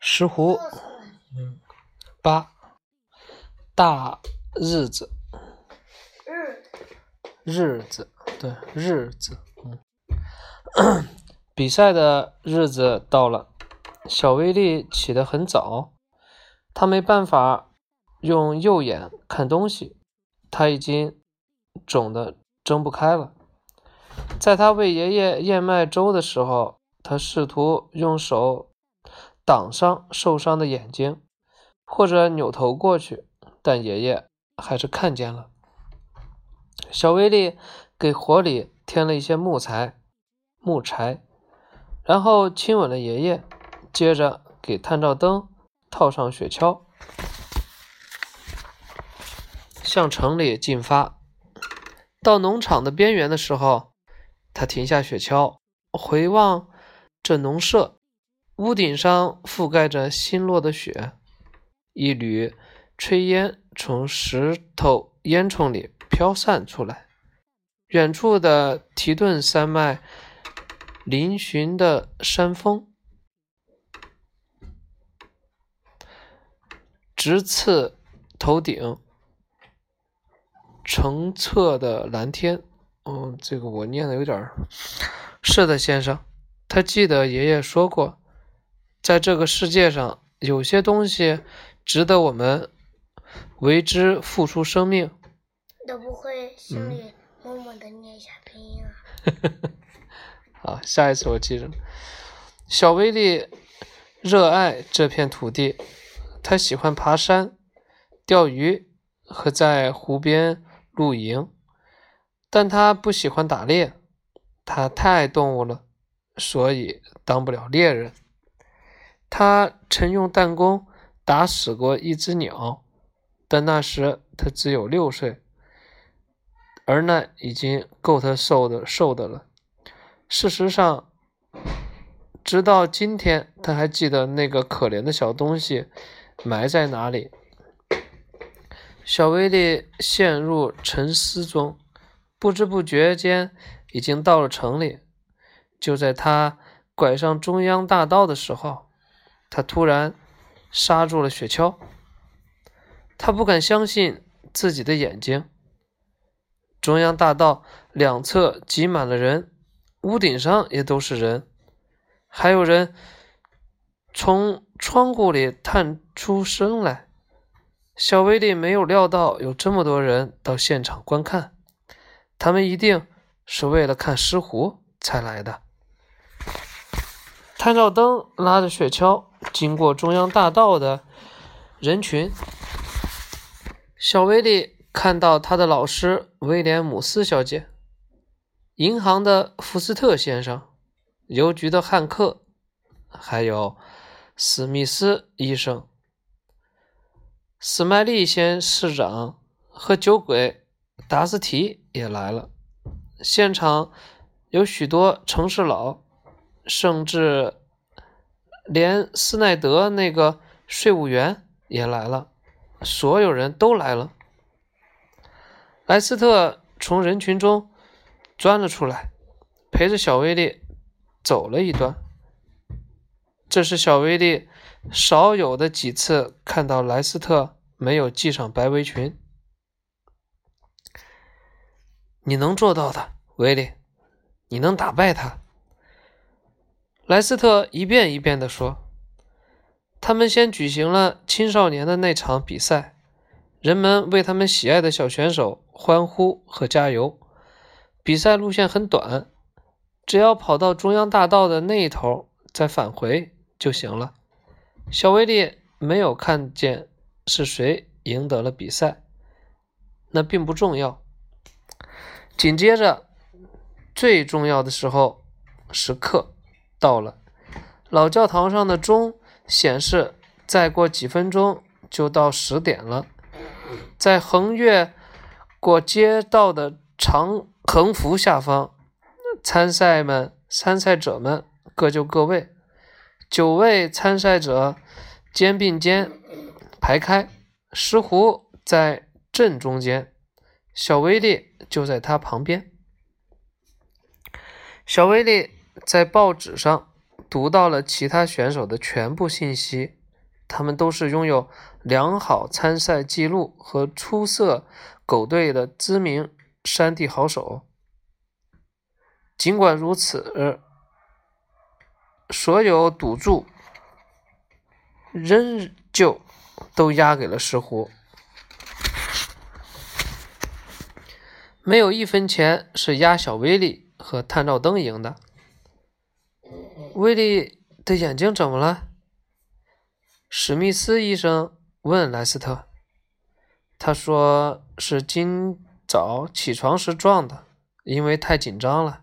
石斛，嗯，八。大日子，日。日子，对，日子，嗯，比赛的日子到了，小威力起得很早，他没办法用右眼看东西，他已经肿得睁不开了。在他喂爷爷燕麦粥的时候，他试图用手挡上受伤的眼睛，或者扭头过去，但爷爷还是看见了。小威力给火里添了一些木材，木柴，然后亲吻了爷爷，接着给探照灯套上雪橇，向城里进发。到农场的边缘的时候，他停下雪橇，回望这农舍，屋顶上覆盖着新落的雪，一缕炊烟从石头烟囱里飘散出来。远处的提顿山脉嶙峋的山峰，直刺头顶。澄澈的蓝天，嗯，这个我念的有点儿。是的，先生，他记得爷爷说过，在这个世界上，有些东西值得我们为之付出生命。都不会心里默默的念一下拼音啊。好，下一次我记着。小威力热爱这片土地，他喜欢爬山、钓鱼和在湖边露营，但他不喜欢打猎。他太爱动物了，所以当不了猎人。他曾用弹弓打死过一只鸟，但那时他只有六岁，而那已经够他受的受的了。事实上，直到今天，他还记得那个可怜的小东西埋在哪里。小威力陷入沉思中，不知不觉间已经到了城里。就在他拐上中央大道的时候，他突然刹住了雪橇。他不敢相信自己的眼睛。中央大道两侧挤满了人，屋顶上也都是人，还有人从窗户里探出声来。小威力没有料到有这么多人到现场观看，他们一定是为了看狮湖才来的。探照灯拉着雪橇经过中央大道的人群，小威利看到他的老师威廉姆斯小姐、银行的福斯特先生、邮局的汉克，还有史密斯医生。斯麦利先市长和酒鬼达斯提也来了，现场有许多城市佬，甚至连斯奈德那个税务员也来了，所有人都来了。莱斯特从人群中钻了出来，陪着小威力走了一段。这是小威力少有的几次看到莱斯特。没有系上白围裙，你能做到的，威力，你能打败他。莱斯特一遍一遍地说。他们先举行了青少年的那场比赛，人们为他们喜爱的小选手欢呼和加油。比赛路线很短，只要跑到中央大道的那一头再返回就行了。小威利没有看见。是谁赢得了比赛？那并不重要。紧接着，最重要的时候时刻到了。老教堂上的钟显示，再过几分钟就到十点了。在横越过街道的长横幅下方，参赛们、参赛者们各就各位。九位参赛者肩并肩。排开，石斛在正中间，小威力就在他旁边。小威力在报纸上读到了其他选手的全部信息，他们都是拥有良好参赛记录和出色狗队的知名山地好手。尽管如此，所有赌注仍旧都押给了石斛。没有一分钱是压小威力和探照灯赢的。威利的眼睛怎么了？史密斯医生问莱斯特。他说是今早起床时撞的，因为太紧张了。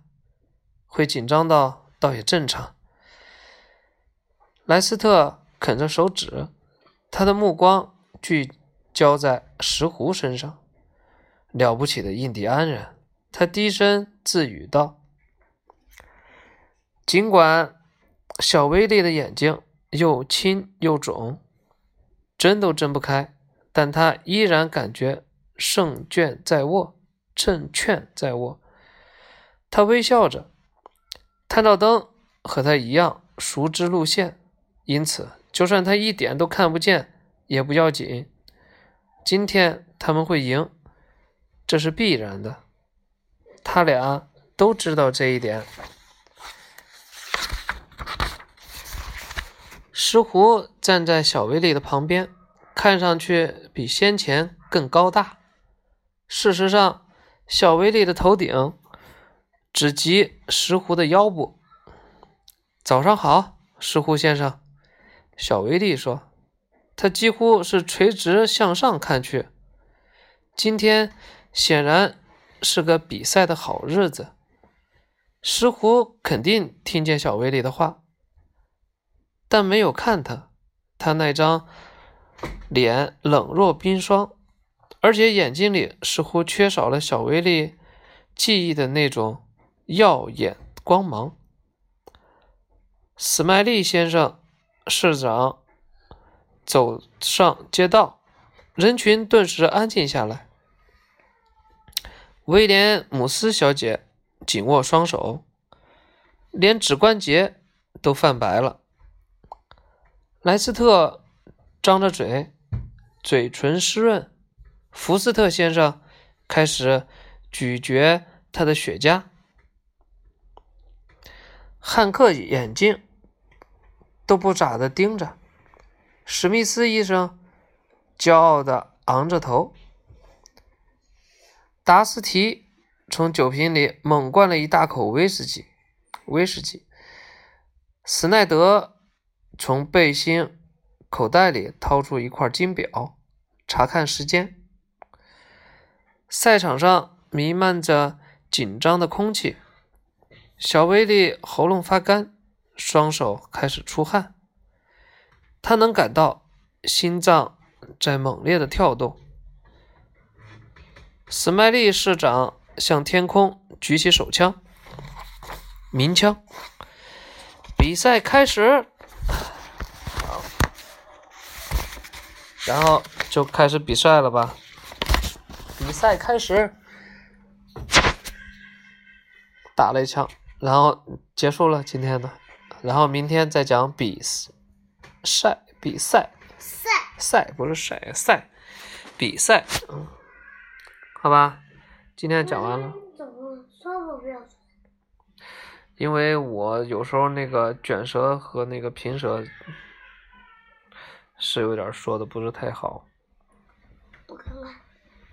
会紧张到倒也正常。莱斯特啃着手指，他的目光聚焦在石斛身上。了不起的印第安人，他低声自语道：“尽管小威利的眼睛又青又肿，睁都睁不开，但他依然感觉胜券在握，胜券在握。”他微笑着。探照灯和他一样熟知路线，因此就算他一点都看不见也不要紧。今天他们会赢。这是必然的，他俩都知道这一点。石斛站在小威力的旁边，看上去比先前更高大。事实上，小威力的头顶只及石斛的腰部。早上好，石斛先生，小威力说，他几乎是垂直向上看去。今天。显然是个比赛的好日子。石斛肯定听见小威力的话，但没有看他。他那张脸冷若冰霜，而且眼睛里似乎缺少了小威力记忆的那种耀眼光芒。史麦利先生，市长走上街道，人群顿时安静下来。威廉姆斯小姐紧握双手，连指关节都泛白了。莱斯特张着嘴，嘴唇湿润。福斯特先生开始咀嚼他的雪茄。汉克眼睛都不眨的盯着。史密斯医生骄傲的昂着头。达斯提从酒瓶里猛灌了一大口威士忌。威士忌。斯奈德从背心口袋里掏出一块金表，查看时间。赛场上弥漫着紧张的空气。小威利喉咙发干，双手开始出汗。他能感到心脏在猛烈的跳动。史麦利市长向天空举起手枪，鸣枪。比赛开始，然后就开始比赛了吧？比赛开始，打了一枪，然后结束了今天的，然后明天再讲比赛，比赛，赛赛不是赛赛，比赛，嗯。好吧，今天讲完了。怎么说不标准？因为我有时候那个卷舌和那个平舌是有点说的不是太好。我看看。